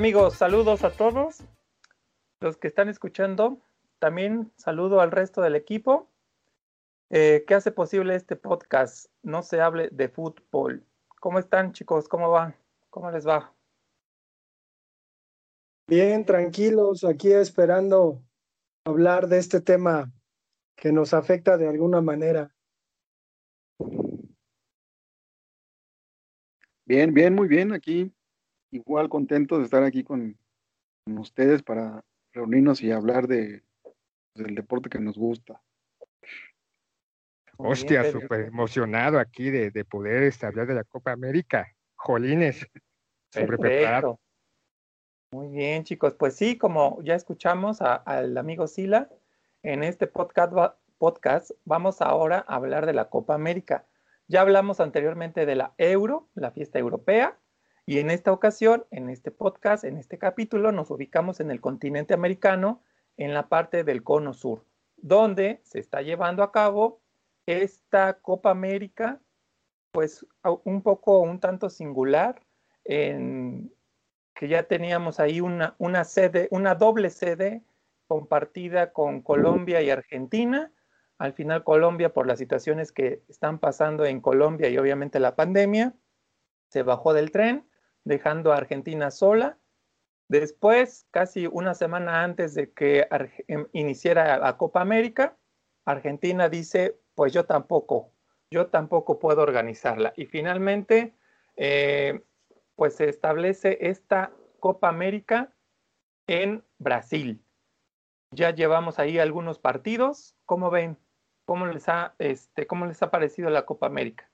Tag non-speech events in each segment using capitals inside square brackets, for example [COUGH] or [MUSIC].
amigos? Saludos a todos los que están escuchando. También saludo al resto del equipo eh, que hace posible este podcast. No se hable de fútbol. ¿Cómo están chicos? ¿Cómo va? ¿Cómo les va? Bien, tranquilos, aquí esperando hablar de este tema que nos afecta de alguna manera. Bien, bien, muy bien. Aquí igual contento de estar aquí con, ustedes para reunirnos y hablar de, del deporte que nos gusta. Hostia, súper emocionado aquí de, de poder este, hablar de la Copa América. Jolines, súper preparado. Muy bien, chicos. Pues sí, como ya escuchamos al amigo Sila, en este podcast, podcast vamos ahora a hablar de la Copa América. Ya hablamos anteriormente de la Euro, la fiesta europea, y en esta ocasión, en este podcast, en este capítulo, nos ubicamos en el continente americano, en la parte del cono sur, donde se está llevando a cabo esta Copa América, pues un poco, un tanto singular, en, que ya teníamos ahí una, una sede, una doble sede compartida con Colombia y Argentina. Al final Colombia, por las situaciones que están pasando en Colombia y obviamente la pandemia, se bajó del tren, dejando a Argentina sola. Después, casi una semana antes de que em, iniciara la Copa América, Argentina dice, pues yo tampoco, yo tampoco puedo organizarla. Y finalmente, eh, pues se establece esta Copa América en Brasil. Ya llevamos ahí algunos partidos. ¿Cómo ven? ¿Cómo les ha, este, cómo les ha parecido la Copa América?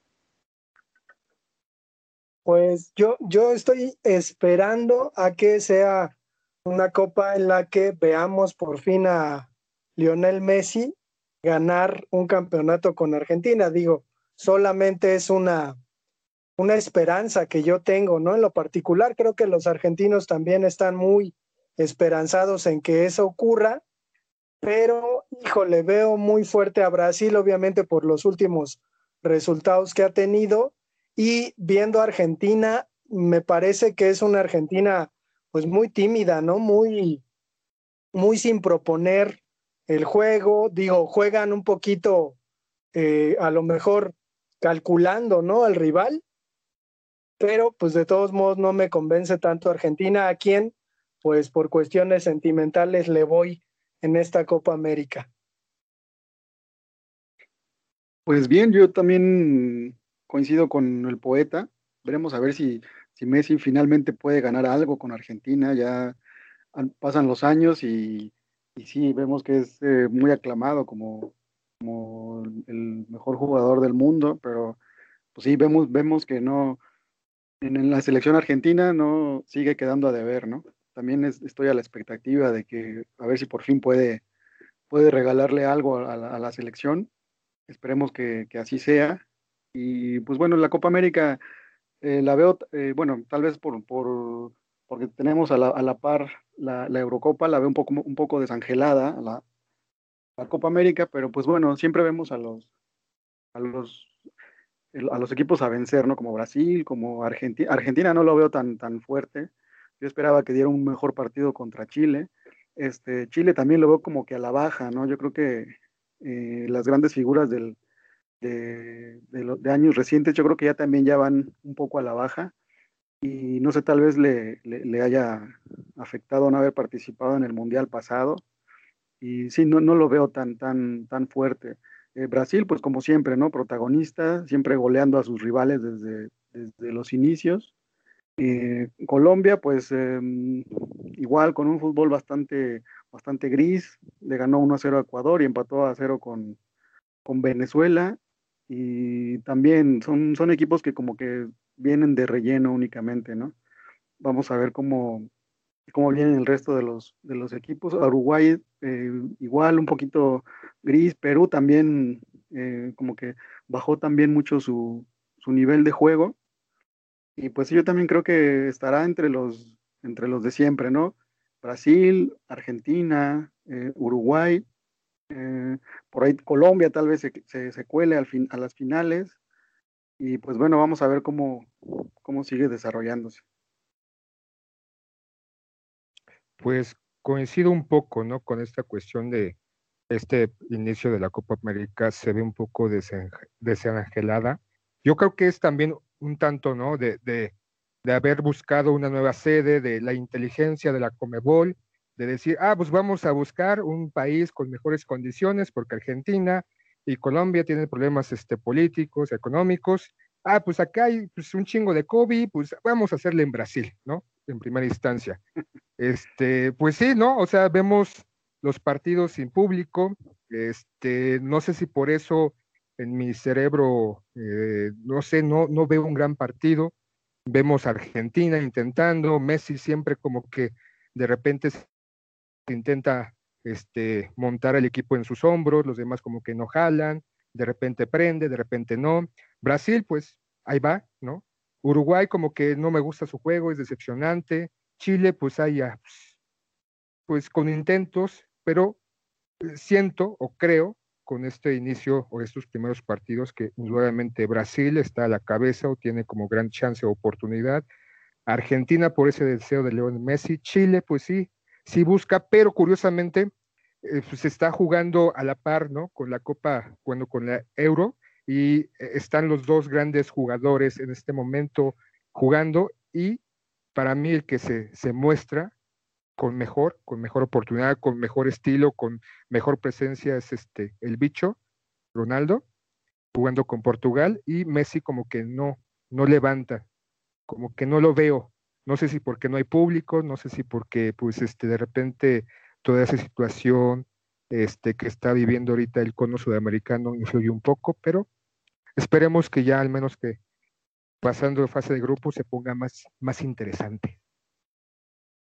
Pues yo, yo estoy esperando a que sea una copa en la que veamos por fin a Lionel Messi ganar un campeonato con Argentina. Digo, solamente es una, una esperanza que yo tengo, ¿no? En lo particular, creo que los argentinos también están muy esperanzados en que eso ocurra, pero, híjole, veo muy fuerte a Brasil, obviamente por los últimos resultados que ha tenido, y viendo a Argentina, me parece que es una Argentina, pues muy tímida, ¿no? Muy, muy sin proponer el juego, digo, juegan un poquito, eh, a lo mejor calculando, ¿no? Al rival, pero pues de todos modos no me convence tanto Argentina, a quien pues por cuestiones sentimentales le voy en esta Copa América. Pues bien, yo también coincido con el poeta. Veremos a ver si, si Messi finalmente puede ganar algo con Argentina. Ya pasan los años y, y sí, vemos que es eh, muy aclamado como, como el mejor jugador del mundo, pero pues sí, vemos, vemos que no, en, la selección argentina no sigue quedando a deber, ¿no? También estoy a la expectativa de que a ver si por fin puede, puede regalarle algo a la, selección. Esperemos que, así sea. Y pues bueno, la Copa América eh, la veo, eh, bueno, tal vez por, por porque tenemos a la, a la par la, Eurocopa, la veo un poco, un poco desangelada, la, la Copa América, pero pues bueno, siempre vemos a los, a los a los equipos a vencer, ¿no? Como Brasil, como Argentina. Argentina no lo veo tan, tan fuerte. Yo esperaba que diera un mejor partido contra Chile. Este, Chile también lo veo como que a la baja, ¿no? Yo creo que eh, las grandes figuras del, de, de, años recientes, yo creo que ya también ya van un poco a la baja. Y no sé, tal vez le, le, haya afectado no haber participado en el Mundial pasado. Y sí, no, no lo veo tan, tan, tan fuerte. Eh, Brasil, pues como siempre, ¿no? Protagonista, siempre goleando a sus rivales desde, desde los inicios. Eh, Colombia, pues em, igual con un fútbol bastante, bastante gris, le ganó 1 a 0 a Ecuador y empató a 0 con, con Venezuela. Y también son, son equipos que como que vienen de relleno únicamente, ¿no? Vamos a ver cómo, cómo vienen el resto de los, de los equipos. Uruguay eh, igual un poquito gris, Perú también eh, como que bajó también mucho su, su, nivel de juego. Y pues yo también creo que estará entre los, entre los de siempre, ¿no? Brasil, Argentina, eh, Uruguay, por ahí Colombia tal vez se, se, cuele al fin, a las finales. Y pues bueno, vamos a ver cómo, cómo sigue desarrollándose. Pues coincido un poco, ¿no? Con esta cuestión de este inicio de la Copa América se ve un poco desangelada. Yo creo que es también un tanto, ¿no? De, de, de haber buscado una nueva sede, de la inteligencia de la Comebol, de decir, ah, pues vamos a buscar un país con mejores condiciones, porque Argentina y Colombia tienen problemas este, políticos, económicos. Ah, pues acá hay pues, un chingo de COVID, pues vamos a hacerle en Brasil, ¿no? En primera instancia. [LAUGHS] Este, pues sí, ¿no? O sea, vemos los partidos sin público. Este, no sé si por eso en mi cerebro, eh, no sé, no, no veo un gran partido. Vemos a Argentina intentando, Messi siempre como que de repente intenta este, montar el equipo en sus hombros, los demás como que no jalan, de repente prende, de repente no. Brasil, pues ahí va, ¿no? Uruguay como que no me gusta su juego, es decepcionante. Chile, pues ahí ya, pues con intentos, pero eh, siento o creo con este inicio o estos primeros partidos que indudablemente Brasil está a la cabeza o tiene como gran chance o oportunidad. Argentina por ese deseo de León Messi. Chile, pues sí, sí busca, pero curiosamente eh, pues está jugando a la par, ¿no? Con la Copa, cuando con la Euro, y eh, están los dos grandes jugadores en este momento jugando, y para mí el que se, se muestra con mejor, con mejor oportunidad, con mejor estilo, con mejor presencia es este el bicho, Ronaldo, jugando con Portugal, y Messi como que no, no levanta, como que no lo veo, no sé si porque no hay público, no sé si porque pues este de repente toda esa situación este que está viviendo ahorita el cono sudamericano influye un poco, pero esperemos que ya al menos que pasando de fase de grupo se ponga más, más interesante.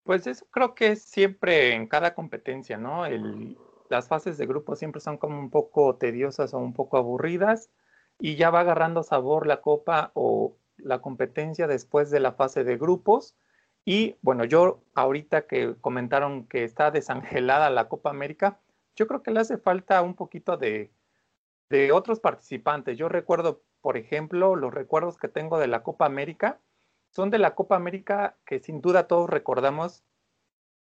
Pues eso creo que es siempre en cada competencia, ¿no? El, las fases de grupo siempre son como un poco tediosas o un poco aburridas y ya va agarrando sabor la copa o la competencia después de la fase de grupos. Y bueno, yo ahorita que comentaron que está desangelada la Copa América, yo creo que le hace falta un poquito de, de otros participantes. Yo recuerdo, por ejemplo, los recuerdos que tengo de la Copa América son de la Copa América que sin duda todos recordamos,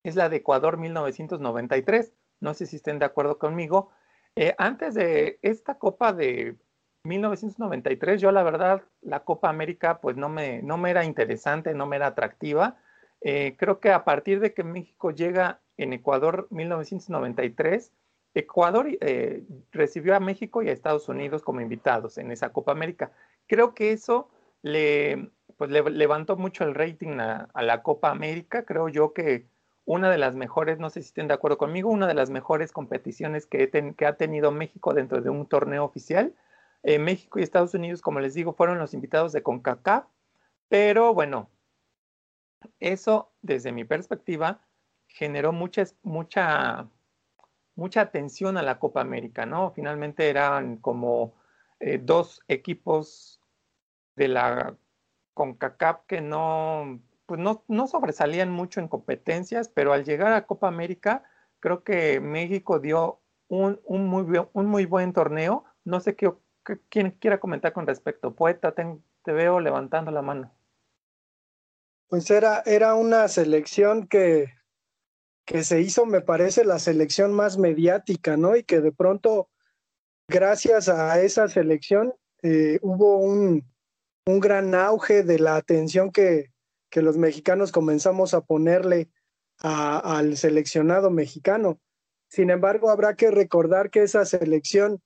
es la de Ecuador 1993. No sé si estén de acuerdo conmigo. Eh, antes de esta Copa de 1993, yo la verdad, la Copa América pues no me, no me era interesante, no me era atractiva. Eh, creo que a partir de que México llega en Ecuador 1993, Ecuador eh, recibió a México y a Estados Unidos como invitados en esa Copa América. Creo que eso le, pues, le levantó mucho el rating a, la Copa América. Creo yo que una de las mejores, no sé si estén de acuerdo conmigo, una de las mejores competiciones que ha tenido México dentro de un torneo oficial. México y Estados Unidos, como les digo, fueron los invitados de CONCACAF, pero bueno, eso desde mi perspectiva generó mucha, mucha, mucha atención a la Copa América, ¿no? Finalmente eran como eh, dos equipos de la CONCACAF que no, pues no, no sobresalían mucho en competencias, pero al llegar a Copa América, creo que México dio un, un, muy, un muy buen torneo. No sé qué, ¿Quién quiera comentar con respecto? Poeta, te, veo levantando la mano. Pues era, era una selección que, que se hizo, me parece, la selección más mediática, ¿no? Y que de pronto, gracias a esa selección, eh, hubo un, un gran auge de la atención que, que los mexicanos comenzamos a ponerle al seleccionado mexicano. Sin embargo, habrá que recordar que esa selección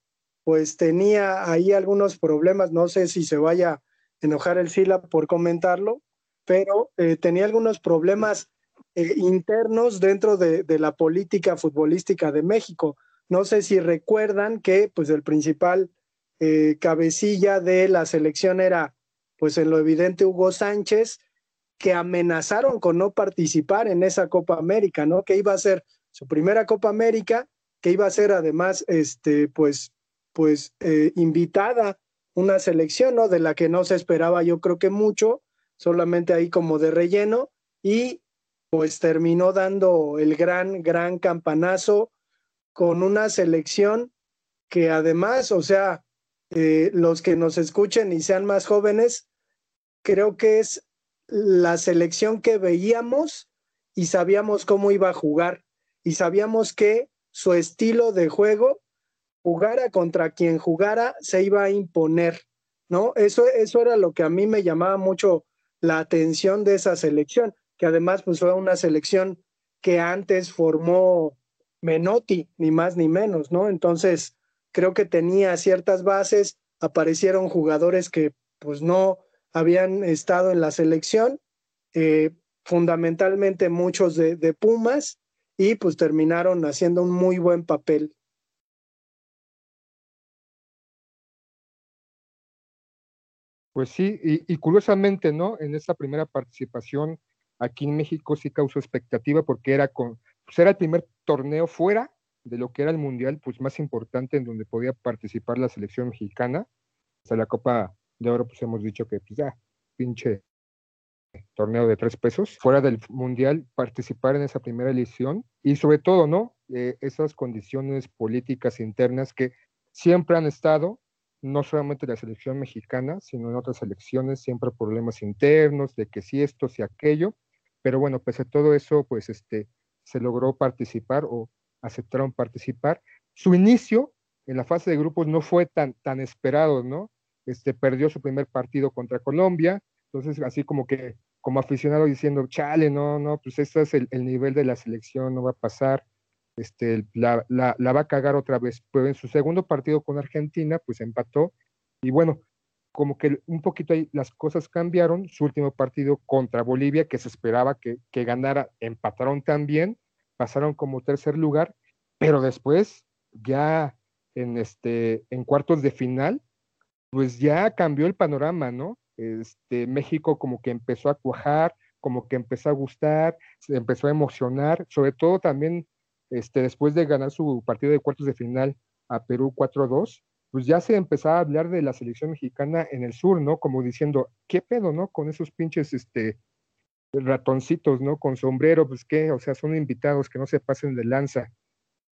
pues tenía ahí algunos problemas, no sé si se vaya a enojar el Sila por comentarlo, pero eh, tenía algunos problemas eh, internos dentro de, la política futbolística de México. No sé si recuerdan que pues el principal eh, cabecilla de la selección era pues en lo evidente Hugo Sánchez, que amenazaron con no participar en esa Copa América, ¿no? Que iba a ser su primera Copa América, que iba a ser además, este, pues, pues eh, invitada una selección, ¿no? De la que no se esperaba yo creo que mucho, solamente ahí como de relleno, y pues terminó dando el gran, gran campanazo con una selección que además, o sea, eh, los que nos escuchen y sean más jóvenes, creo que es la selección que veíamos y sabíamos cómo iba a jugar y sabíamos que su estilo de juego, jugara contra quien jugara, se iba a imponer, ¿no? Eso, eso era lo que a mí me llamaba mucho la atención de esa selección, que además pues fue una selección que antes formó Menotti, ni más ni menos, ¿no? Entonces, creo que tenía ciertas bases, aparecieron jugadores que pues no habían estado en la selección, eh, fundamentalmente muchos de, de, Pumas, y pues terminaron haciendo un muy buen papel. Pues sí, y, curiosamente, ¿no? En esa primera participación aquí en México sí causó expectativa porque era con, pues era el primer torneo fuera de lo que era el mundial, pues más importante en donde podía participar la selección mexicana. Sea, la Copa de Oro, pues hemos dicho que pues ya, pinche torneo de tres pesos, fuera del mundial, participar en esa primera edición y sobre todo, ¿no? Eh, esas condiciones políticas internas que siempre han estado, no solamente la selección mexicana, sino en otras selecciones, siempre problemas internos de que si esto, si aquello, pero bueno, pese a todo eso, pues este, se logró participar o aceptaron participar. Su inicio en la fase de grupos no fue tan, tan esperado, ¿no? Este, perdió su primer partido contra Colombia, entonces así como que como aficionado diciendo, chale, no, no, pues este es el, nivel de la selección, no va a pasar, este, la, la, va a cagar otra vez, pero en su segundo partido con Argentina, pues empató, y bueno, como que un poquito ahí las cosas cambiaron, su último partido contra Bolivia, que se esperaba que, que ganara, empataron también, pasaron como tercer lugar, pero después ya en, este, en cuartos de final, pues ya cambió el panorama, ¿no? Este, México como que empezó a cuajar, como que empezó a gustar, se empezó a emocionar, sobre todo también este, después de ganar su partido de cuartos de final a Perú 4-2, pues ya se empezaba a hablar de la selección mexicana en el sur, ¿no? Como diciendo, ¿qué pedo, no? Con esos pinches, este, ratoncitos, ¿no? Con sombrero, pues qué, o sea, son invitados que no se pasen de lanza.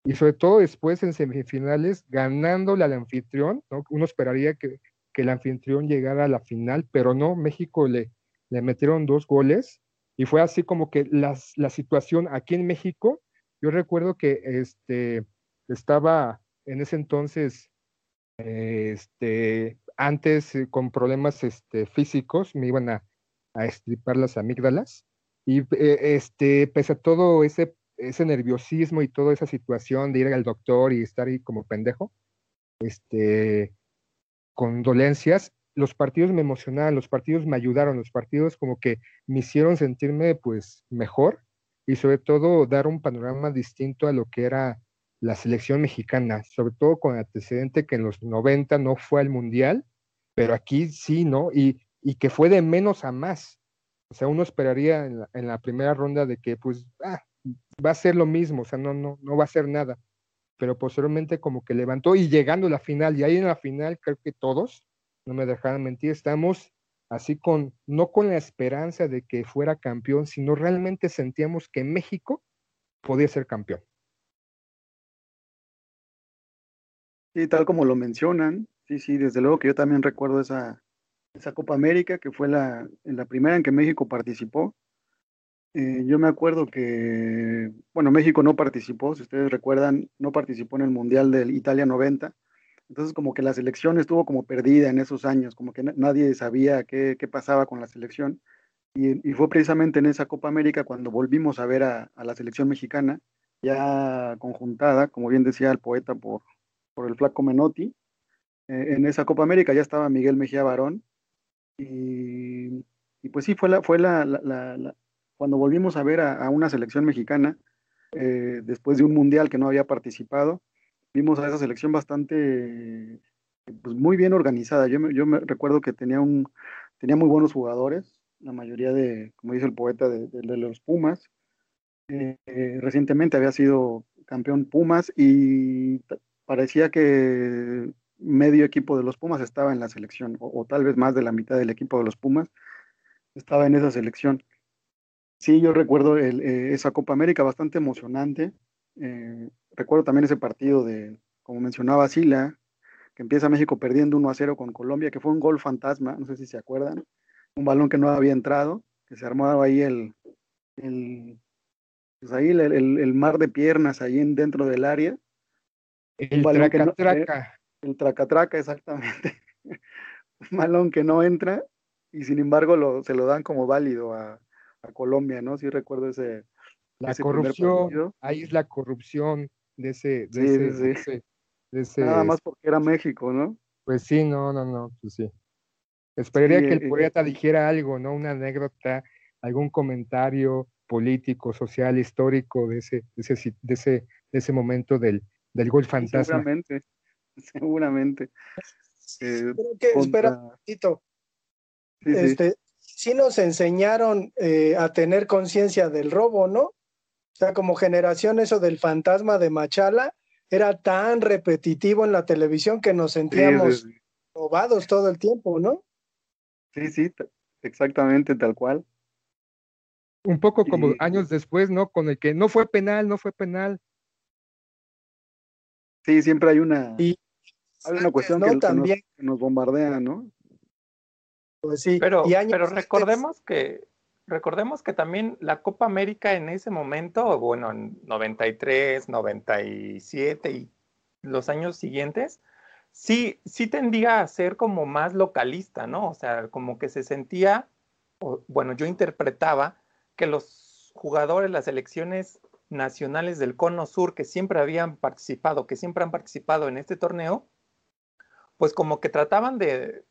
Y sobre todo después en semifinales, ganándole al anfitrión, ¿no? Uno esperaría que, que el anfitrión llegara a la final, pero no, México le, le metieron dos goles y fue así como que las, la situación aquí en México, yo recuerdo que este, estaba en ese entonces, este, antes eh, con problemas este, físicos, me iban a, a estripar las amígdalas. Y eh, este, pese a todo ese, ese nerviosismo y toda esa situación de ir al doctor y estar ahí como pendejo, este, con dolencias, los partidos me emocionaban, los partidos me ayudaron, los partidos como que me hicieron sentirme pues mejor y sobre todo dar un panorama distinto a lo que era la selección mexicana, sobre todo con el antecedente que en los 90 no fue al mundial, pero aquí sí, ¿no? Y y que fue de menos a más. O sea, uno esperaría en la, primera ronda de que, pues, ah, va a ser lo mismo, o sea, no, no, no va a ser nada. Pero posteriormente como que levantó y llegando a la final, y ahí en la final creo que todos, no me dejaron mentir, estamos así con, no con la esperanza de que fuera campeón, sino realmente sentíamos que México podía ser campeón. Sí, tal como lo mencionan, sí, sí, desde luego que yo también recuerdo esa, esa Copa América, que fue la, la primera en que México participó. Eh, yo me acuerdo que, bueno, México no participó, si ustedes recuerdan, no participó en el Mundial del Italia 90. Entonces como que la selección estuvo como perdida en esos años, como que nadie sabía qué, qué, pasaba con la selección. Y, fue precisamente en esa Copa América cuando volvimos a ver a, la selección mexicana, ya conjuntada, como bien decía el poeta, por, por el flaco Menotti. Eh, en esa Copa América ya estaba Miguel Mejía Barón, y, pues sí, fue la, fue la, cuando volvimos a ver a, una selección mexicana, eh, después de un mundial que no había participado, vimos a esa selección bastante, pues muy bien organizada. Yo yo me recuerdo que tenía, un, tenía muy buenos jugadores, la mayoría de, como dice el poeta, de, de, los Pumas. Eh, recientemente había sido campeón Pumas y parecía que medio equipo de los Pumas estaba en la selección, o, tal vez más de la mitad del equipo de los Pumas estaba en esa selección. Sí, yo recuerdo eh, esa Copa América bastante emocionante. Eh, recuerdo también ese partido de, como mencionaba Sila, que empieza México perdiendo 1 a 0 con Colombia, que fue un gol fantasma, no sé si se acuerdan, un balón que no había entrado, que se armaba ahí el, el pues ahí el, mar de piernas ahí en, dentro del área. El traca-traca. el traca-traca, exactamente. [LAUGHS] Un balón que no entra y sin embargo lo, se lo dan como válido a, Colombia, ¿no? Sí recuerdo ese. La corrupción, ahí es la corrupción de ese, de, ese, Nada más porque era México, ¿no? Pues sí, no, no, no, pues sí. Esperaría que el eh, poeta dijera algo, ¿no? Una anécdota, algún comentario político, social, histórico de ese, de ese, de ese, de ese momento del, del gol fantasma. Seguramente, [LAUGHS] seguramente. Eh, espera un poquito. Sí, este, sí. nos enseñaron eh, a tener conciencia del robo, ¿no? O sea, como generación eso del fantasma de Machala era tan repetitivo en la televisión que nos sentíamos robados todo el tiempo, ¿no? Sí, sí, exactamente tal cual. Un poco como años después, ¿no? Con el que no fue penal, no fue penal. Sí, siempre hay una, hay una cuestión que, También. nos, bombardea, ¿no? Pues sí, pero, pero recordemos que recordemos que también la Copa América en ese momento, bueno, en 93, 97 y los años siguientes, sí, sí tendía a ser como más localista, ¿no? O sea, como que se sentía, bueno, yo interpretaba que los jugadores, las selecciones nacionales del Cono Sur que siempre habían participado, que siempre han participado en este torneo, pues como que trataban de,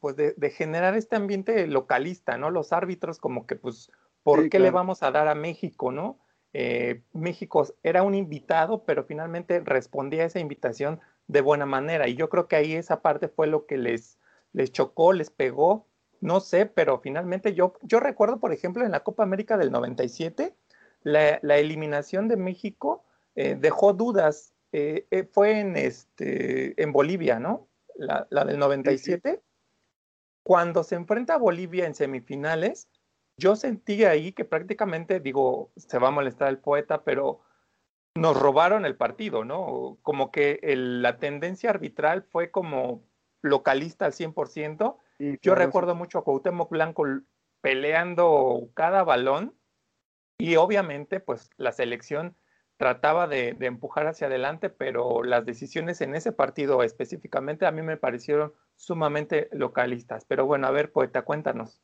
pues de, generar este ambiente localista, ¿no? Los árbitros como que, pues, ¿por qué le vamos a dar a México, no? Eh, México era un invitado, pero finalmente respondía a esa invitación de buena manera. Y yo creo que ahí esa parte fue lo que les, les chocó, les pegó, no sé, pero finalmente yo, yo recuerdo, por ejemplo, en la Copa América del 97, la, la eliminación de México eh, dejó dudas. Eh, fue en, este, en Bolivia, ¿no? La, la del 97. Cuando se enfrenta a Bolivia en semifinales, yo sentí ahí que prácticamente, digo, se va a molestar el poeta, pero nos robaron el partido, ¿no? Como que la tendencia arbitral fue como localista al 100%. Yo recuerdo mucho a Cuauhtémoc Blanco peleando cada balón y obviamente pues la selección trataba de, empujar hacia adelante, pero las decisiones en ese partido específicamente a mí me parecieron sumamente localistas. Pero bueno, a ver, poeta, cuéntanos.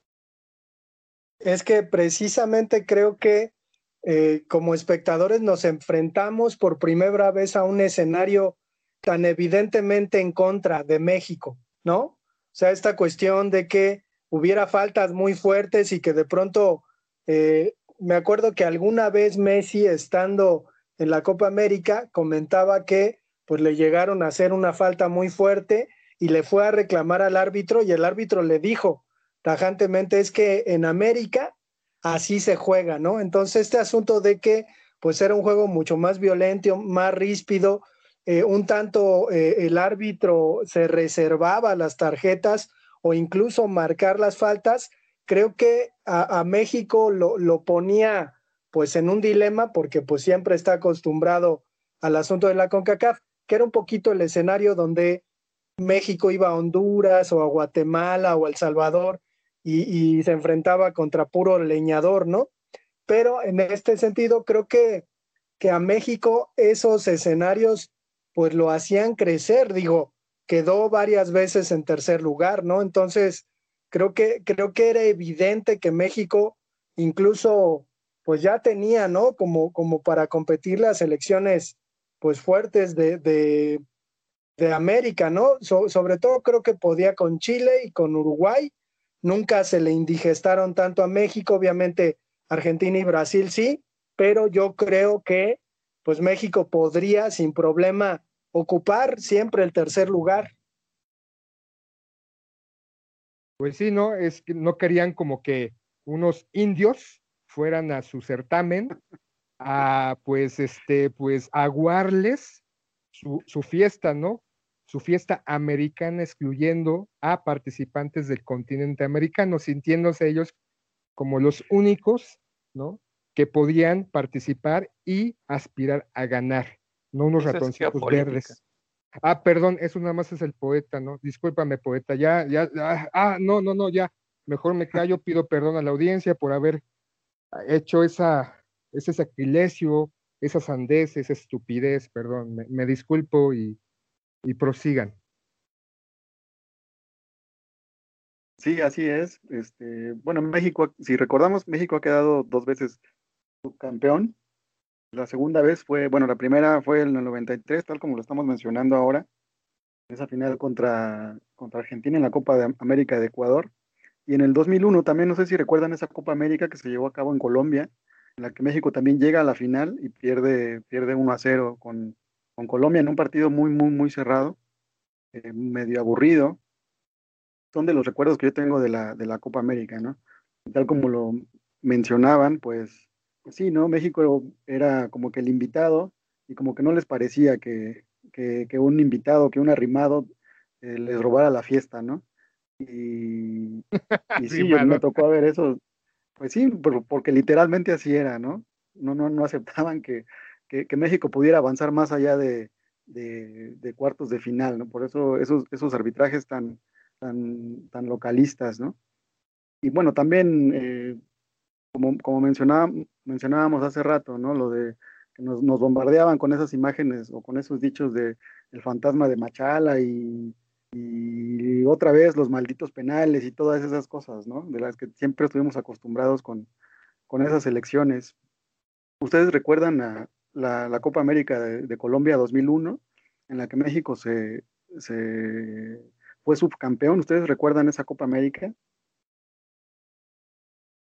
Es que precisamente creo que eh, como espectadores nos enfrentamos por primera vez a un escenario tan evidentemente en contra de México, ¿no? O sea, esta cuestión de que hubiera faltas muy fuertes y que de pronto, eh, me acuerdo que alguna vez Messi estando en la Copa América comentaba que pues le llegaron a hacer una falta muy fuerte y le fue a reclamar al árbitro y el árbitro le dijo tajantemente es que en América así se juega, ¿no? Entonces este asunto de que pues era un juego mucho más violento, más ríspido, eh, un tanto eh, el árbitro se reservaba las tarjetas o incluso marcar las faltas, creo que a, México lo, lo, ponía pues en un dilema porque pues siempre está acostumbrado al asunto de la CONCACAF, que era un poquito el escenario donde México iba a Honduras o a Guatemala o a El Salvador y, se enfrentaba contra puro leñador, ¿no? Pero en este sentido, creo que, que a México esos escenarios pues lo hacían crecer, digo, quedó varias veces en tercer lugar, ¿no? Entonces, creo que, creo que era evidente que México incluso pues ya tenía, ¿no? Como, como para competir las elecciones pues fuertes de, de, de América, ¿no? sobre todo creo que podía con Chile y con Uruguay, nunca se le indigestaron tanto a México, obviamente Argentina y Brasil sí, pero yo creo que pues México podría sin problema ocupar siempre el tercer lugar. Pues sí, ¿no? Es que no querían como que unos indios fueran a su certamen a pues este pues aguarles su, su fiesta, ¿no? su fiesta americana excluyendo a participantes del continente americano, sintiéndose ellos como los únicos, ¿no? Que podían participar y aspirar a ganar, no unos ratoncitos verdes. Ah, perdón, eso nada más es el poeta, ¿no? Discúlpame, poeta, ya, ya, ah, no, no, no, ya, mejor me callo, pido perdón a la audiencia por haber hecho esa, ese sacrilegio, esa sandez, esa estupidez, perdón, me, disculpo y, y prosigan. Sí, así es. Este, bueno, México, si recordamos, México ha quedado dos veces subcampeón. La segunda vez fue, bueno, la primera fue en el 93, tal como lo estamos mencionando ahora, esa final contra, contra Argentina en la Copa de América de Ecuador. Y en el 2001 también, no sé si recuerdan esa Copa América que se llevó a cabo en Colombia, en la que México también llega a la final y pierde, pierde 1 a 0 con, con Colombia en un partido muy, muy, muy cerrado, eh, medio aburrido. Son de los recuerdos que yo tengo de la, de la Copa América, ¿no? Tal como lo mencionaban, pues, sí, ¿no? México era como que el invitado y como que no les parecía que, que, un invitado, que un arrimado eh, les robara la fiesta, ¿no? [LAUGHS] Y, sí, me tocó ver eso. Pues sí, porque literalmente así era, ¿no? No, no, no aceptaban que, México pudiera avanzar más allá de, cuartos de final, ¿no? Por eso esos, esos arbitrajes tan, tan, tan localistas, ¿no? Y bueno, también, eh, como, como mencionábamos hace rato, ¿no? Lo de que nos, nos, bombardeaban con esas imágenes o con esos dichos de el fantasma de Machala y y otra vez los malditos penales y todas esas cosas, ¿no? De las que siempre estuvimos acostumbrados con, con esas elecciones. ¿Ustedes recuerdan a la, Copa América de, Colombia 2001, en la que México se, se fue subcampeón? ¿Ustedes recuerdan esa Copa América?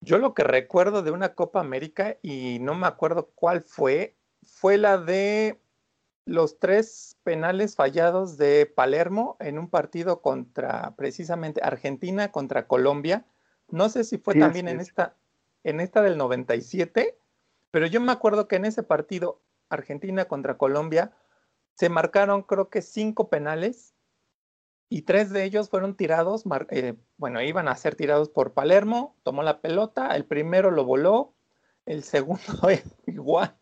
Yo lo que recuerdo de una Copa América, y no me acuerdo cuál fue, fue la de los tres penales fallados de Palermo en un partido contra precisamente Argentina contra Colombia. No sé si fue también en esta, en esta del 97, pero yo me acuerdo que en ese partido Argentina contra Colombia se marcaron creo que cinco penales y tres de ellos fueron tirados, eh, bueno, iban a ser tirados por Palermo, tomó la pelota, el primero lo voló, el segundo [LAUGHS] igual,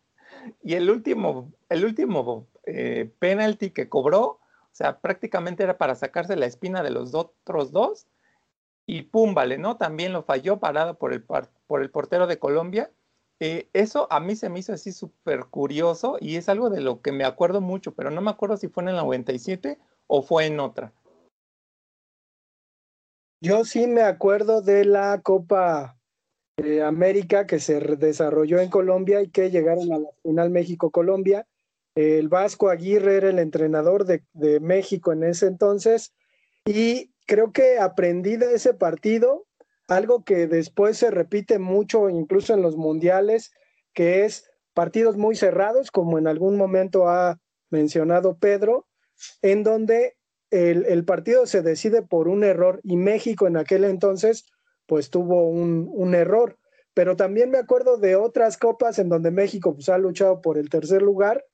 y el último, el último eh, penalty que cobró, o sea, prácticamente era para sacarse la espina de los otros dos. Y pum, vale, ¿no? También lo falló parado por el, por el portero de Colombia. Eh, eso a mí se me hizo así súper curioso y es algo de lo que me acuerdo mucho, pero no me acuerdo si fue en el 97 o fue en otra. Yo sí me acuerdo de la Copa América que se desarrolló en Colombia y que llegaron a la final México-Colombia el Vasco Aguirre era el entrenador de, México en ese entonces y creo que aprendí de ese partido algo que después se repite mucho incluso en los mundiales, que es partidos muy cerrados, como en algún momento ha mencionado Pedro, en donde el, partido se decide por un error y México en aquel entonces pues tuvo un, un, error. Pero también me acuerdo de otras copas en donde México pues, ha luchado por el tercer lugar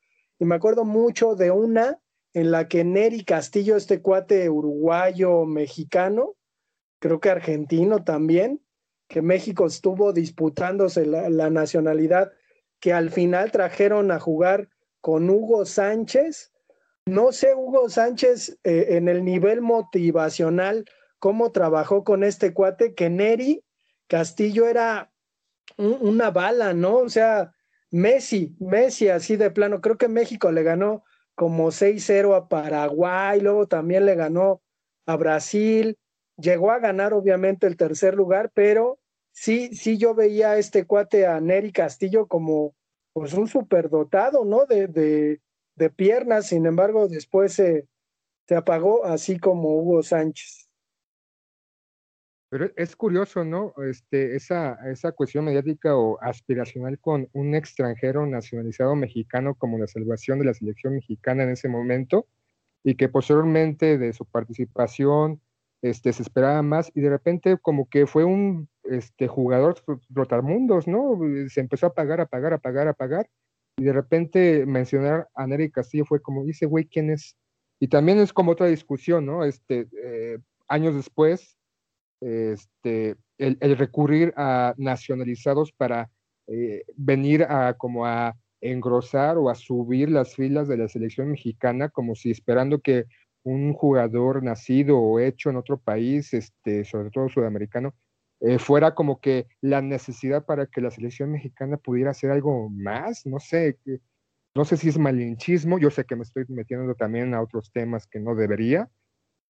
y me acuerdo mucho de una en la que Neri Castillo, este cuate uruguayo mexicano, creo que argentino también, que México estuvo disputándose la, nacionalidad, que al final trajeron a jugar con Hugo Sánchez. No sé, Hugo Sánchez, eh, en el nivel motivacional, cómo trabajó con este cuate, que Neri Castillo era una bala, ¿no? O sea, Messi, Messi así de plano, creo que México le ganó como 6-0 a Paraguay, luego también le ganó a Brasil, llegó a ganar obviamente el tercer lugar, pero sí, sí yo veía a este cuate a Neri Castillo como pues un superdotado, ¿no? De, de, de piernas, sin embargo después se, se apagó así como Hugo Sánchez. Pero es curioso, ¿no? Este, esa, esa cuestión mediática o aspiracional con un extranjero nacionalizado mexicano como la salvación de la selección mexicana en ese momento y que posteriormente de su participación este, se esperaba más y de repente como que fue un este, jugador rotarmundos, ¿no? Se empezó a pagar, a pagar, a pagar, a pagar y de repente mencionar a Nery Castillo fue como, dice, güey, ¿quién es? Y también es como otra discusión, ¿no? Este, eh, años después, este, el, recurrir a nacionalizados para eh, venir a como a engrosar o a subir las filas de la selección mexicana como si esperando que un jugador nacido o hecho en otro país, este, sobre todo sudamericano, eh, fuera como que la necesidad para que la selección mexicana pudiera hacer algo más, no sé, no sé si es malinchismo, yo sé que me estoy metiendo también a otros temas que no debería,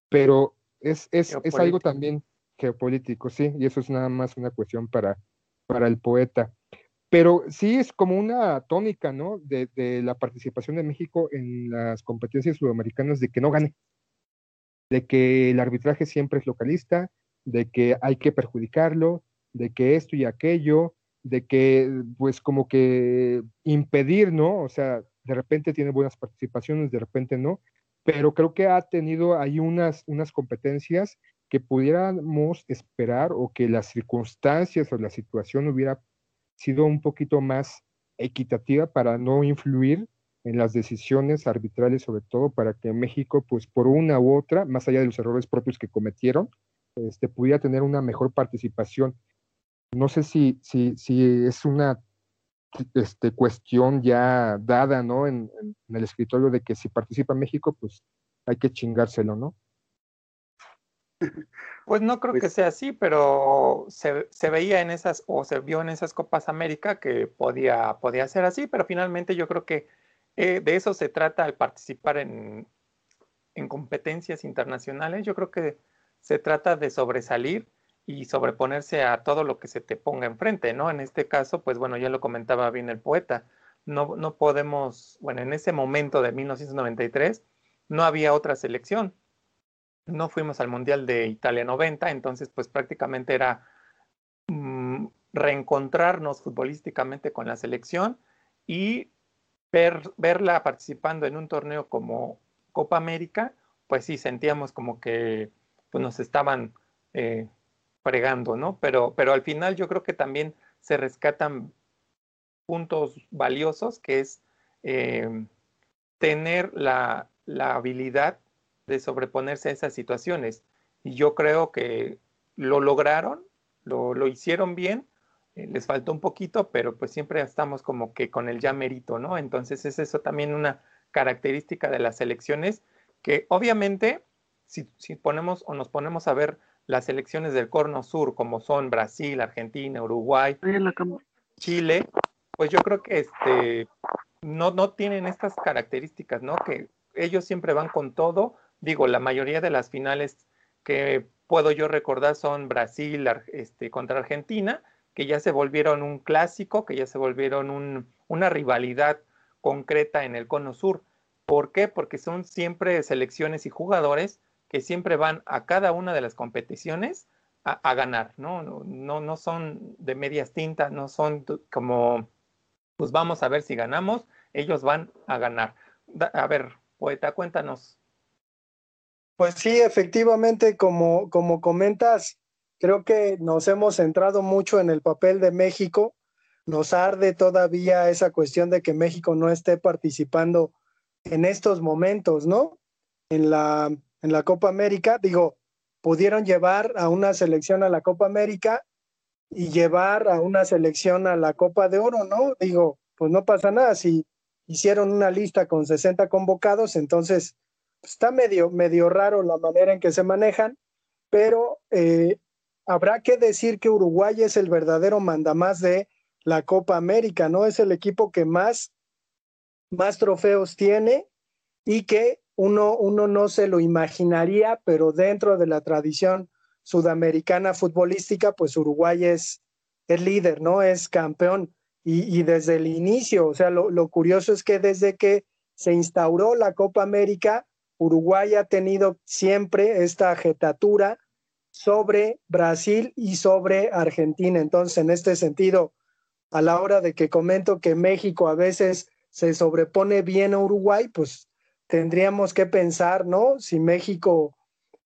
pero es, es, es algo también geopolítico, sí, y eso es nada más una cuestión para, para el poeta. Pero sí es como una tónica, ¿no? De, la participación de México en las competencias sudamericanas de que no gane, de que el arbitraje siempre es localista, de que hay que perjudicarlo, de que esto y aquello, de que pues como que impedir, ¿no? O sea, de repente tiene buenas participaciones, de repente no, pero creo que ha tenido ahí unas, unas competencias que pudiéramos esperar o que las circunstancias o la situación hubiera sido un poquito más equitativa para no influir en las decisiones arbitrales, sobre todo para que México, pues por una u otra, más allá de los errores propios que cometieron, este, pudiera tener una mejor participación. No sé si, si, si es una este, cuestión ya dada ¿no? En, el escritorio de que si participa México, pues hay que chingárselo, ¿no? [LAUGHS] Pues no creo que pues sea así, pero se, se, veía en esas, o se vio en esas Copas América que podía, podía ser así, pero finalmente yo creo que eh, de eso se trata al participar en, en competencias internacionales. Yo creo que se trata de sobresalir y sobreponerse a todo lo que se te ponga enfrente, ¿no? En este caso, pues bueno, ya lo comentaba bien el poeta, no, no podemos, bueno, en ese momento de 1993 no había otra selección, no fuimos al Mundial de Italia 90, entonces pues prácticamente era mm, reencontrarnos futbolísticamente con la selección y ver, verla participando en un torneo como Copa América, pues sí, sentíamos como que pues nos estaban eh, fregando, ¿no? Pero, pero al final yo creo que también se rescatan puntos valiosos, que es eh, tener la, la, habilidad de sobreponerse a esas situaciones. Y yo creo que lo lograron, lo, lo hicieron bien, eh, les faltó un poquito, pero pues siempre estamos como que con el ya merito, ¿no? Entonces es eso también una característica de las elecciones que obviamente si, ponemos o nos ponemos a ver las elecciones del Corno Sur, como son Brasil, Argentina, Uruguay, Chile, pues yo creo que este, no, no tienen estas características, ¿no? Que ellos siempre van con todo. Digo, la mayoría de las finales que puedo yo recordar son Brasil este, contra Argentina, que ya se volvieron un clásico, que ya se volvieron una rivalidad concreta en el Cono Sur. ¿Por qué? Porque son siempre selecciones y jugadores que siempre van a cada una de las competiciones a, ganar, ¿no? ¿no? No, son de medias tintas, no son como, pues vamos a ver si ganamos, ellos van a ganar. a ver, poeta, cuéntanos. Pues sí, efectivamente, como, como comentas, creo que nos hemos centrado mucho en el papel de México. Nos arde todavía esa cuestión de que México no esté participando en estos momentos, ¿no? En la en la Copa América. Digo, pudieron llevar a una selección a la Copa América y llevar a una selección a la Copa de Oro, ¿no? Digo, pues no pasa nada. Si hicieron una lista con 60 convocados, entonces está medio, medio raro la manera en que se manejan, pero eh, habrá que decir que Uruguay es el verdadero mandamás de la Copa América, ¿no? Es el equipo que más, más trofeos tiene y que uno, uno no se lo imaginaría, pero dentro de la tradición sudamericana futbolística, pues Uruguay es el líder, ¿no? Es campeón. Y, desde el inicio, o sea, lo, lo, curioso es que desde que se instauró la Copa América, Uruguay ha tenido siempre esta jetatura sobre Brasil y sobre Argentina. Entonces, en este sentido, a la hora de que comento que México a veces se sobrepone bien a Uruguay, pues tendríamos que pensar, ¿no? Si México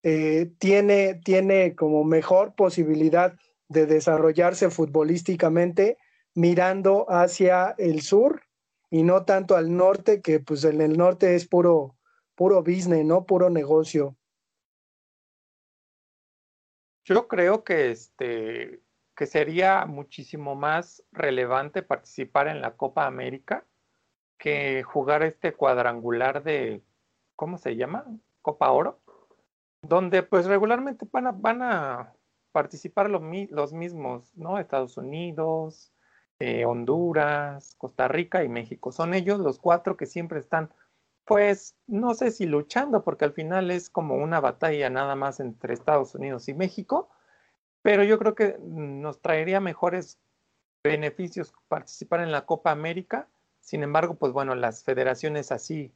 eh, tiene, tiene como mejor posibilidad de desarrollarse futbolísticamente mirando hacia el sur y no tanto al norte, que pues en el norte es puro, puro business, ¿no? Puro negocio. Yo creo que este que sería muchísimo más relevante participar en la Copa América que jugar este cuadrangular de, ¿cómo se llama? Copa Oro, donde pues regularmente van a, participar los, los mismos, ¿no? Estados Unidos, eh, Honduras, Costa Rica y México. Son ellos los cuatro que siempre están, pues, no sé si luchando, porque al final es como una batalla nada más entre Estados Unidos y México, pero yo creo que nos traería mejores beneficios participar en la Copa América. Sin embargo, pues bueno, las federaciones así,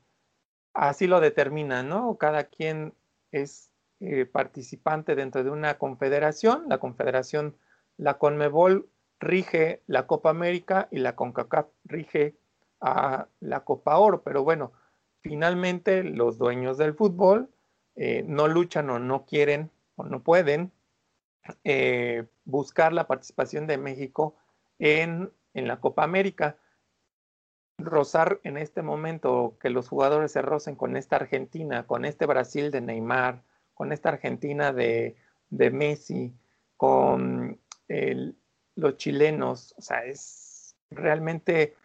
así lo determinan, ¿no? Cada quien es eh, participante dentro de una confederación. La confederación, la CONMEBOL rige la Copa América y la CONCACAF rige a la Copa Oro. Pero bueno, finalmente los dueños del fútbol eh, no luchan o no quieren o no pueden eh, buscar la participación de México en, en la Copa América. Rozar en este momento que los jugadores se rocen con esta Argentina, con este Brasil de Neymar, con esta Argentina de, de Messi, con los chilenos. O sea, es realmente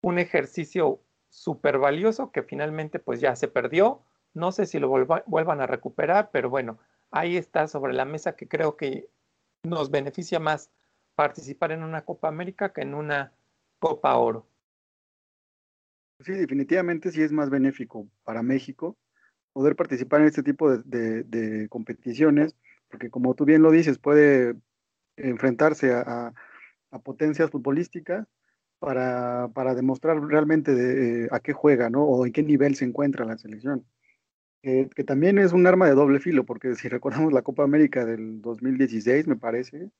un ejercicio súper valioso que finalmente pues ya se perdió. No sé si lo vuelvan a recuperar, pero bueno, ahí está sobre la mesa que creo que nos beneficia más participar en una Copa América que en una Copa Oro. Sí, definitivamente sí es más benéfico para México poder participar en este tipo de, de competiciones, porque como tú bien lo dices, puede enfrentarse a, potencias futbolísticas para, para demostrar realmente de, eh, a qué juega, ¿no? O en qué nivel se encuentra la selección. que también es un arma de doble filo, porque si [LAUGHS] recordamos la Copa América del 2016, me parece,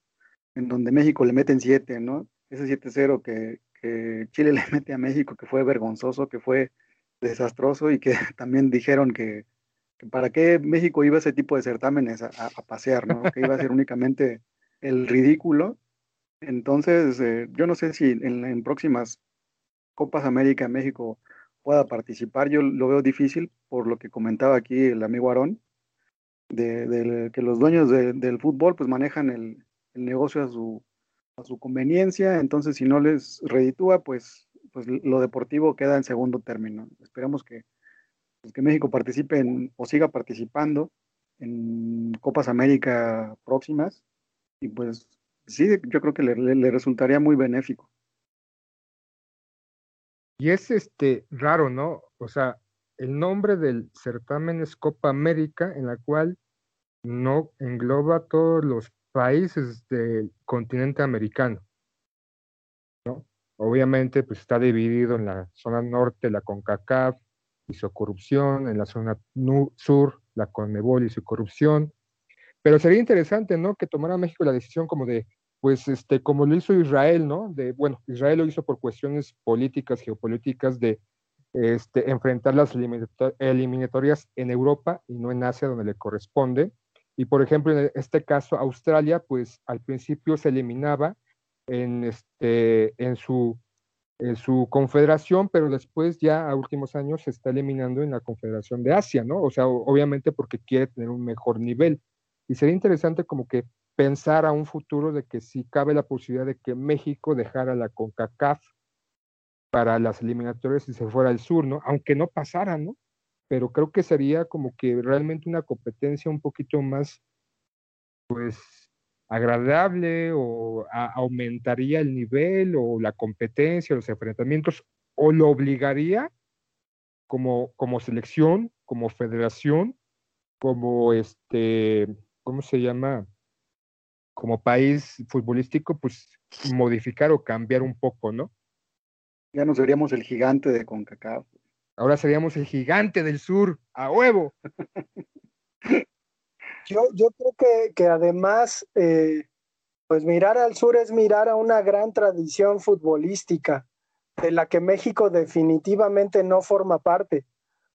en donde México le meten 7, ¿no? Ese 7-0 que, que, Chile [LAUGHS] le mete a México, que fue vergonzoso, que fue desastroso y que [LAUGHS] también dijeron que, para qué México iba a ese tipo de certámenes a, a pasear, ¿no? Que iba a ser únicamente el ridículo. Entonces, eh, yo no sé si en, próximas Copas América México pueda participar. Yo lo veo difícil por lo que comentaba aquí el amigo Aarón, de, que los dueños del fútbol pues manejan el, negocio a su, conveniencia. Entonces, si no les reditúa, pues, pues lo deportivo queda en segundo término. Esperamos que, pues, que México participe o siga participando en Copas América próximas y pues sí, yo creo que le, resultaría muy benéfico. Y es este raro, ¿no? O sea, el nombre del certamen es Copa América, en la cual no engloba todos los países del continente americano. ¿no? Obviamente, pues está dividido en la zona norte la CONCACAF y su corrupción, en la zona sur la CONMEBOL y su corrupción, pero sería interesante, ¿no? Que tomara México la decisión como de, pues, este, como lo hizo Israel, ¿no? De, bueno, Israel lo hizo por cuestiones políticas, geopolíticas, de este, enfrentar las eliminatorias en Europa y no en Asia, donde le corresponde. Y, por ejemplo, en este caso, Australia, pues, al principio se eliminaba en, este, en, su, en su confederación, pero después ya a últimos años se está eliminando en la confederación de Asia, ¿no? O sea, obviamente porque quiere tener un mejor nivel. Y sería interesante como que pensar a un futuro de que si cabe la posibilidad de que México dejara la CONCACAF para las eliminatorias y se fuera al sur, ¿no? Aunque no pasara, ¿no? Pero creo que sería como que realmente una competencia un poquito más, pues, agradable o aumentaría el nivel o la competencia, los enfrentamientos, o lo obligaría como, como selección, como federación, como este, ¿cómo se llama? Como país futbolístico, pues modificar o cambiar un poco, ¿no? Ya no seríamos el gigante de CONCACAF. Ahora seríamos el gigante del sur, a huevo. [LAUGHS] yo, yo creo que, que además, eh, pues mirar al sur es mirar a una gran tradición futbolística, de la que México definitivamente no forma parte.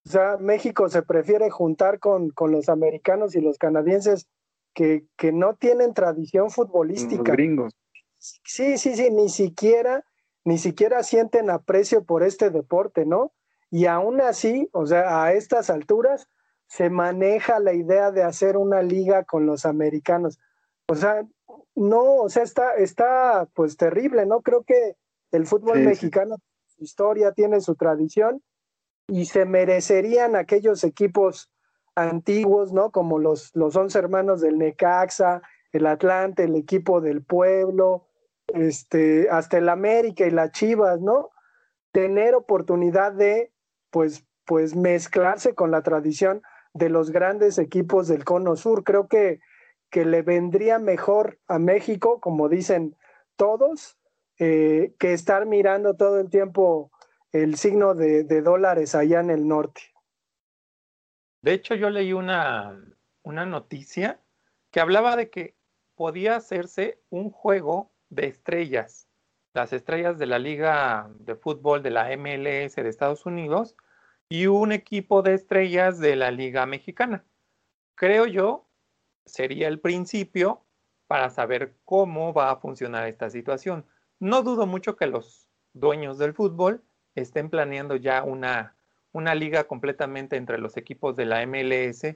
O sea, México se prefiere juntar con, con los americanos y los canadienses que, que, no tienen tradición futbolística. Los gringos. Sí, sí, sí, ni siquiera, ni siquiera sienten aprecio por este deporte, ¿no? Y aún así, o sea, a estas alturas se maneja la idea de hacer una liga con los americanos. O sea, no, o sea, está, está pues terrible, ¿no? Creo que el fútbol mexicano, su historia, tiene su tradición y se merecerían aquellos equipos antiguos, ¿no? Como los, los 11 hermanos del Necaxa, el Atlante, el equipo del pueblo, este, hasta el América y las Chivas, ¿no? Tener oportunidad de, pues, pues mezclarse con la tradición de los grandes equipos del Cono Sur. Creo que, que le vendría mejor a México, como dicen todos, eh, que estar mirando todo el tiempo el signo de, dólares allá en el norte. De hecho, yo leí una, una noticia que hablaba de que podía hacerse un juego de estrellas, las estrellas de la Liga de Fútbol de la MLS de Estados Unidos y un equipo de estrellas de la Liga Mexicana. Creo yo, sería el principio para saber cómo va a funcionar esta situación. No dudo mucho que los dueños del fútbol estén planeando ya una, una liga completamente entre los equipos de la MLS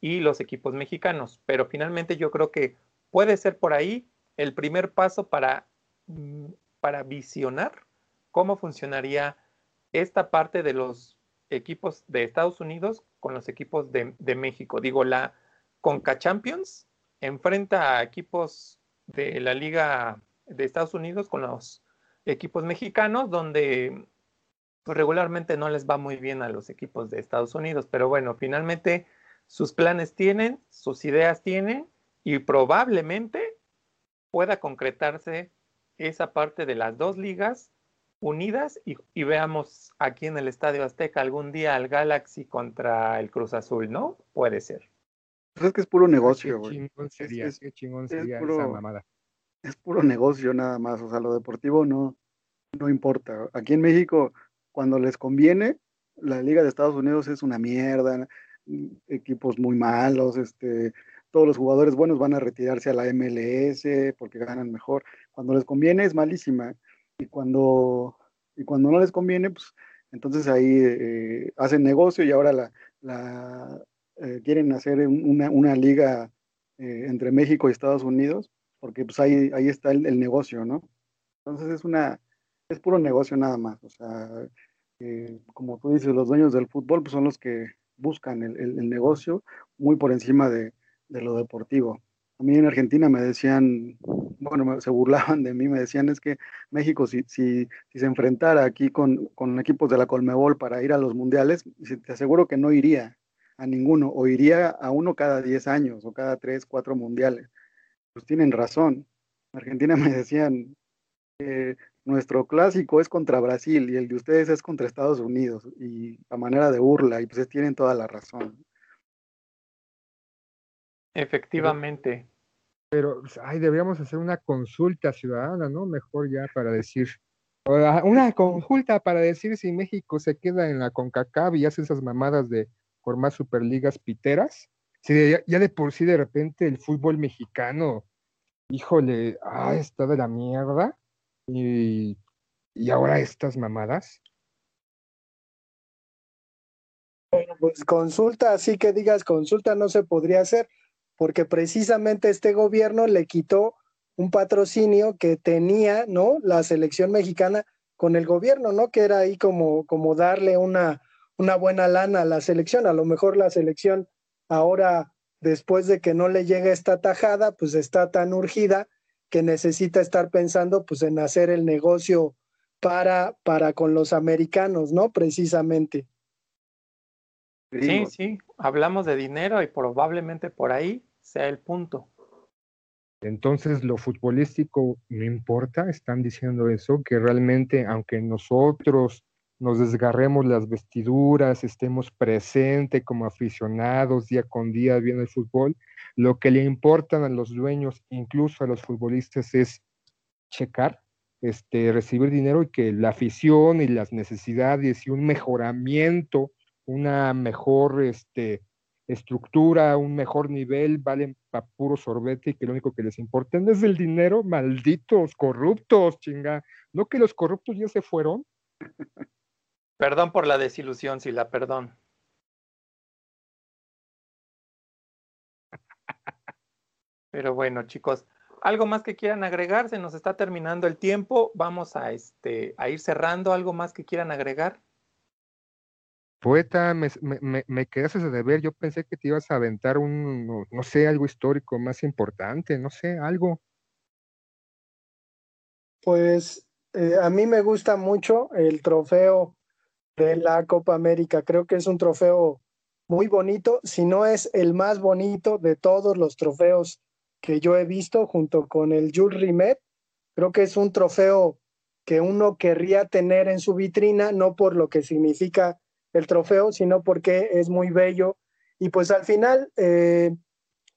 y los equipos mexicanos, pero finalmente yo creo que puede ser por ahí el primer paso para, mm, para visionar cómo funcionaría esta parte de los equipos de Estados Unidos con los equipos de, de México. Digo, la Conca Champions enfrenta a equipos de la Liga de Estados Unidos con los equipos mexicanos, donde pues, regularmente no les va muy bien a los equipos de Estados Unidos, pero bueno, finalmente sus planes tienen, sus ideas tienen y probablemente pueda concretarse esa parte de las dos ligas unidas y, veamos aquí en el Estadio Azteca algún día al Galaxy contra el Cruz Azul, ¿no? Puede ser. Pues es que es puro negocio, güey. Qué chingón sería, es, qué chingón sería puro, esa mamada. Es puro negocio nada más, o sea, lo deportivo no, no importa. Aquí en México, cuando les conviene, la Liga de Estados Unidos es una mierda, equipos muy malos, este, todos los jugadores buenos van a retirarse a la MLS porque ganan mejor. Cuando les conviene es malísima y cuando, y cuando no les conviene, pues entonces ahí eh, hacen negocio y ahora la, la eh, quieren hacer una, una liga eh, entre México y Estados Unidos porque pues ahí, ahí está el, el, negocio, ¿no? Entonces es una, es puro negocio nada más, o sea, como tú dices, los dueños del fútbol pues son los que buscan el, negocio muy por encima de, lo deportivo. A mí en Argentina me decían, bueno, se burlaban de mí, me decían es que México si, se enfrentara aquí con, con, equipos de la Colmebol para ir a los mundiales, te aseguro que no iría a ninguno, o iría a uno cada 10 años o cada 3, 4 mundiales. Pues tienen razón. En Argentina [LAUGHS] me decían, eh, nuestro clásico es contra Brasil y el de ustedes es contra Estados Unidos y a manera de burla y pues tienen toda la razón. Efectivamente. Pero, pues, ay, deberíamos hacer una consulta ciudadana, ¿no? Mejor ya para decir, una consulta para decir si México se queda en la CONCACAF y hace esas mamadas de formar superligas piteras. Si ya, ya de por sí de repente el fútbol mexicano, híjole, ah, está de la mierda y, y ahora estas mamadas. Bueno, pues consulta, así que digas consulta no se podría hacer, porque precisamente este gobierno le quitó un patrocinio que tenía, ¿no? La selección mexicana con el gobierno, ¿no? Que era ahí como, como darle una, una buena lana a la selección. A lo mejor la selección ahora, después de que no le llegue esta tajada, pues está tan urgida que necesita estar pensando pues en hacer el negocio para, para con los americanos, ¿no? Precisamente. Sí, sí, hablamos de dinero y probablemente por ahí sea el punto. Entonces, lo futbolístico no importa, están diciendo eso, que realmente, aunque nosotros nos desgarremos las vestiduras, estemos presentes como aficionados día con día viendo el fútbol, lo que le importan a los dueños, incluso a los futbolistas, es checar, este, recibir dinero y que la afición y las necesidades y un mejoramiento, una mejor este, estructura, un mejor nivel, valen para puro sorbete y que lo único que les importa es el dinero, malditos, corruptos, chinga. ¿No que los corruptos ya se fueron? [LAUGHS] Perdón por la desilusión, Sila, perdón. Pero bueno, chicos, algo más que quieran agregar, se nos está terminando el tiempo, vamos a este a ir cerrando, algo más que quieran agregar. poeta, me, me, me quedaste de ver, yo pensé que te ibas a aventar un, no, sé, algo histórico más importante, no sé, algo. Pues eh, a mí me gusta mucho el trofeo de la Copa América, creo que es un trofeo muy bonito, si no es el más bonito de todos los trofeos que yo he visto junto con el Jules Rimet. Creo que es un trofeo que uno querría tener en su vitrina, no por lo que significa el trofeo, sino porque es muy bello. Y pues al final, eh,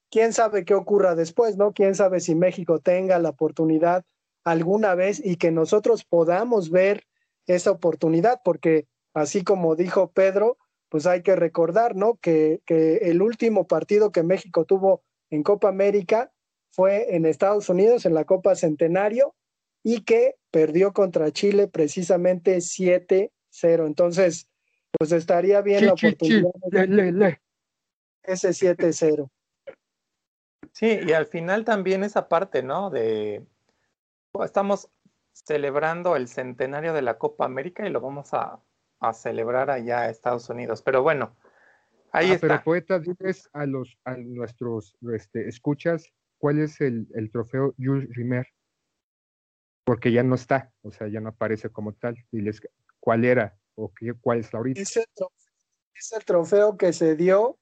quién sabe qué ocurra después, ¿no? Quién sabe si México tenga la oportunidad alguna vez y que nosotros podamos ver esa oportunidad, porque así como dijo Pedro, pues hay que recordar, ¿no? Que, que el último partido que México tuvo en Copa América fue en Estados Unidos, en la Copa Centenario, y que perdió contra Chile precisamente 7-0. Entonces, pues estaría bien la oportunidad. de Ese 7-0. Sí, y al final también esa parte, ¿no? De estamos celebrando el centenario de la Copa América y lo vamos a, a celebrar allá a Estados Unidos. Pero bueno, ahí ah, está. Pero poeta, diles a los a nuestros este, escuchas cuál es el, el trofeo Jules Rimer, porque ya no está, o sea, ya no aparece como tal. Diles cuál era o qué, cuál es la ahorita. Es el, trofeo, que se dio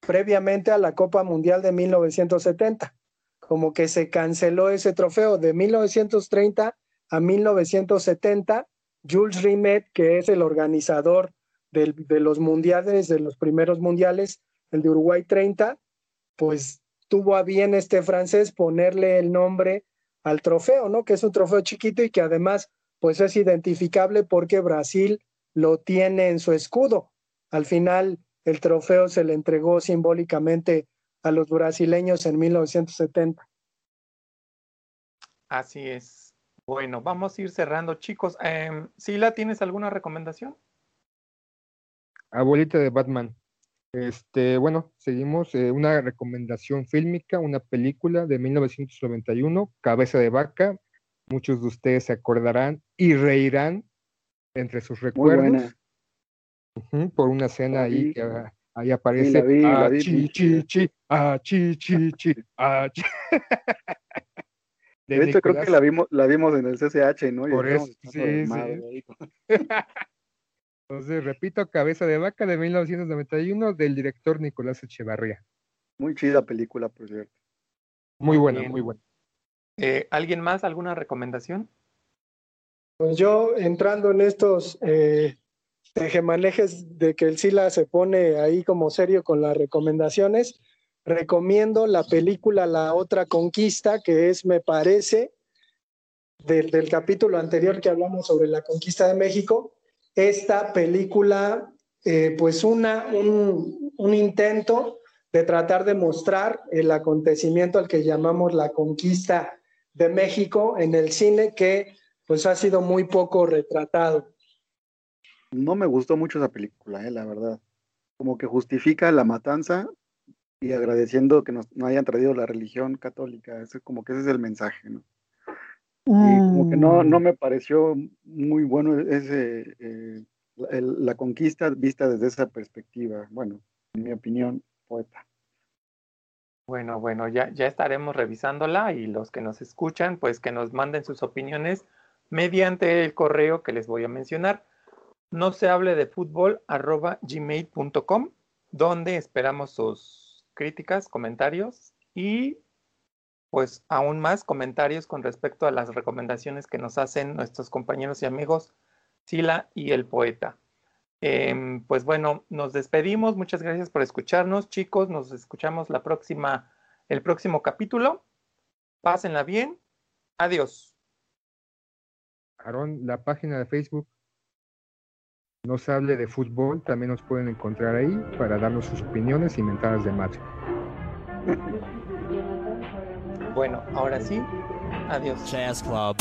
previamente a la Copa Mundial de 1970. Como que se canceló ese trofeo de 1930 a 1970 Jules Rimet, que es el organizador de los mundiales, de los primeros mundiales, el de Uruguay 30, pues tuvo a bien este francés ponerle el nombre al trofeo, ¿no? Que es un trofeo chiquito y que además pues es identificable porque Brasil lo tiene en su escudo. Al final el trofeo se le entregó simbólicamente a los brasileños en 1970. Así es. Bueno, vamos a ir cerrando, chicos. Eh, Sila, ¿tienes alguna recomendación? Abuelita de Batman. Este, bueno, seguimos. Eh, una recomendación fílmica, una película de 1991, Cabeza de Vaca. Muchos de ustedes se acordarán y reirán entre sus recuerdos. por una escena ahí que ahí aparece. ah, chi, chi, chi, ah, chi, chi, chi, ah, chi. De, hecho, creo que la vimos, la vimos en el CCH, ¿no? Por eso, sí, sí. [LAUGHS] Entonces, repito, Cabeza de Vaca de 1991 del director Nicolás Echevarría. Muy chida película, por cierto. Muy buena, muy buena. Eh, ¿Alguien más? ¿Alguna recomendación? Pues yo, entrando en estos eh, tejemanejes de que el Sila se pone ahí como serio con las recomendaciones, recomiendo la película La otra conquista, que es, me parece, del, capítulo anterior que hablamos sobre la conquista de México. Esta película, eh, pues una, un, intento de tratar de mostrar el acontecimiento al que llamamos la conquista de México en el cine, que pues ha sido muy poco retratado. No me gustó mucho esa película, eh, la verdad. Como que justifica la matanza y agradeciendo que nos hayan traído la religión católica. Es como que ese es el mensaje, ¿no? Y como que no, no mm. me pareció muy bueno ese, eh, la conquista vista desde esa perspectiva. Bueno, en mi opinión, poeta. Bueno, bueno, ya, ya estaremos revisándola y los que nos escuchan, pues que nos manden sus opiniones mediante el correo que les voy a mencionar. No se hable de fútbol arroba gmail.com, donde esperamos sus críticas, comentarios y pues aún más comentarios con respecto a las recomendaciones que nos hacen nuestros compañeros y amigos Sila y el poeta. Em, pues bueno, nos despedimos. Muchas gracias por escucharnos, chicos. Nos escuchamos la próxima, el próximo capítulo. Pásenla bien. Adiós. Aaron, la página de Facebook no se hable de fútbol, también nos pueden encontrar ahí para darnos sus opiniones y mentadas de madre. Bueno, ahora sí, adiós. Jazz Club.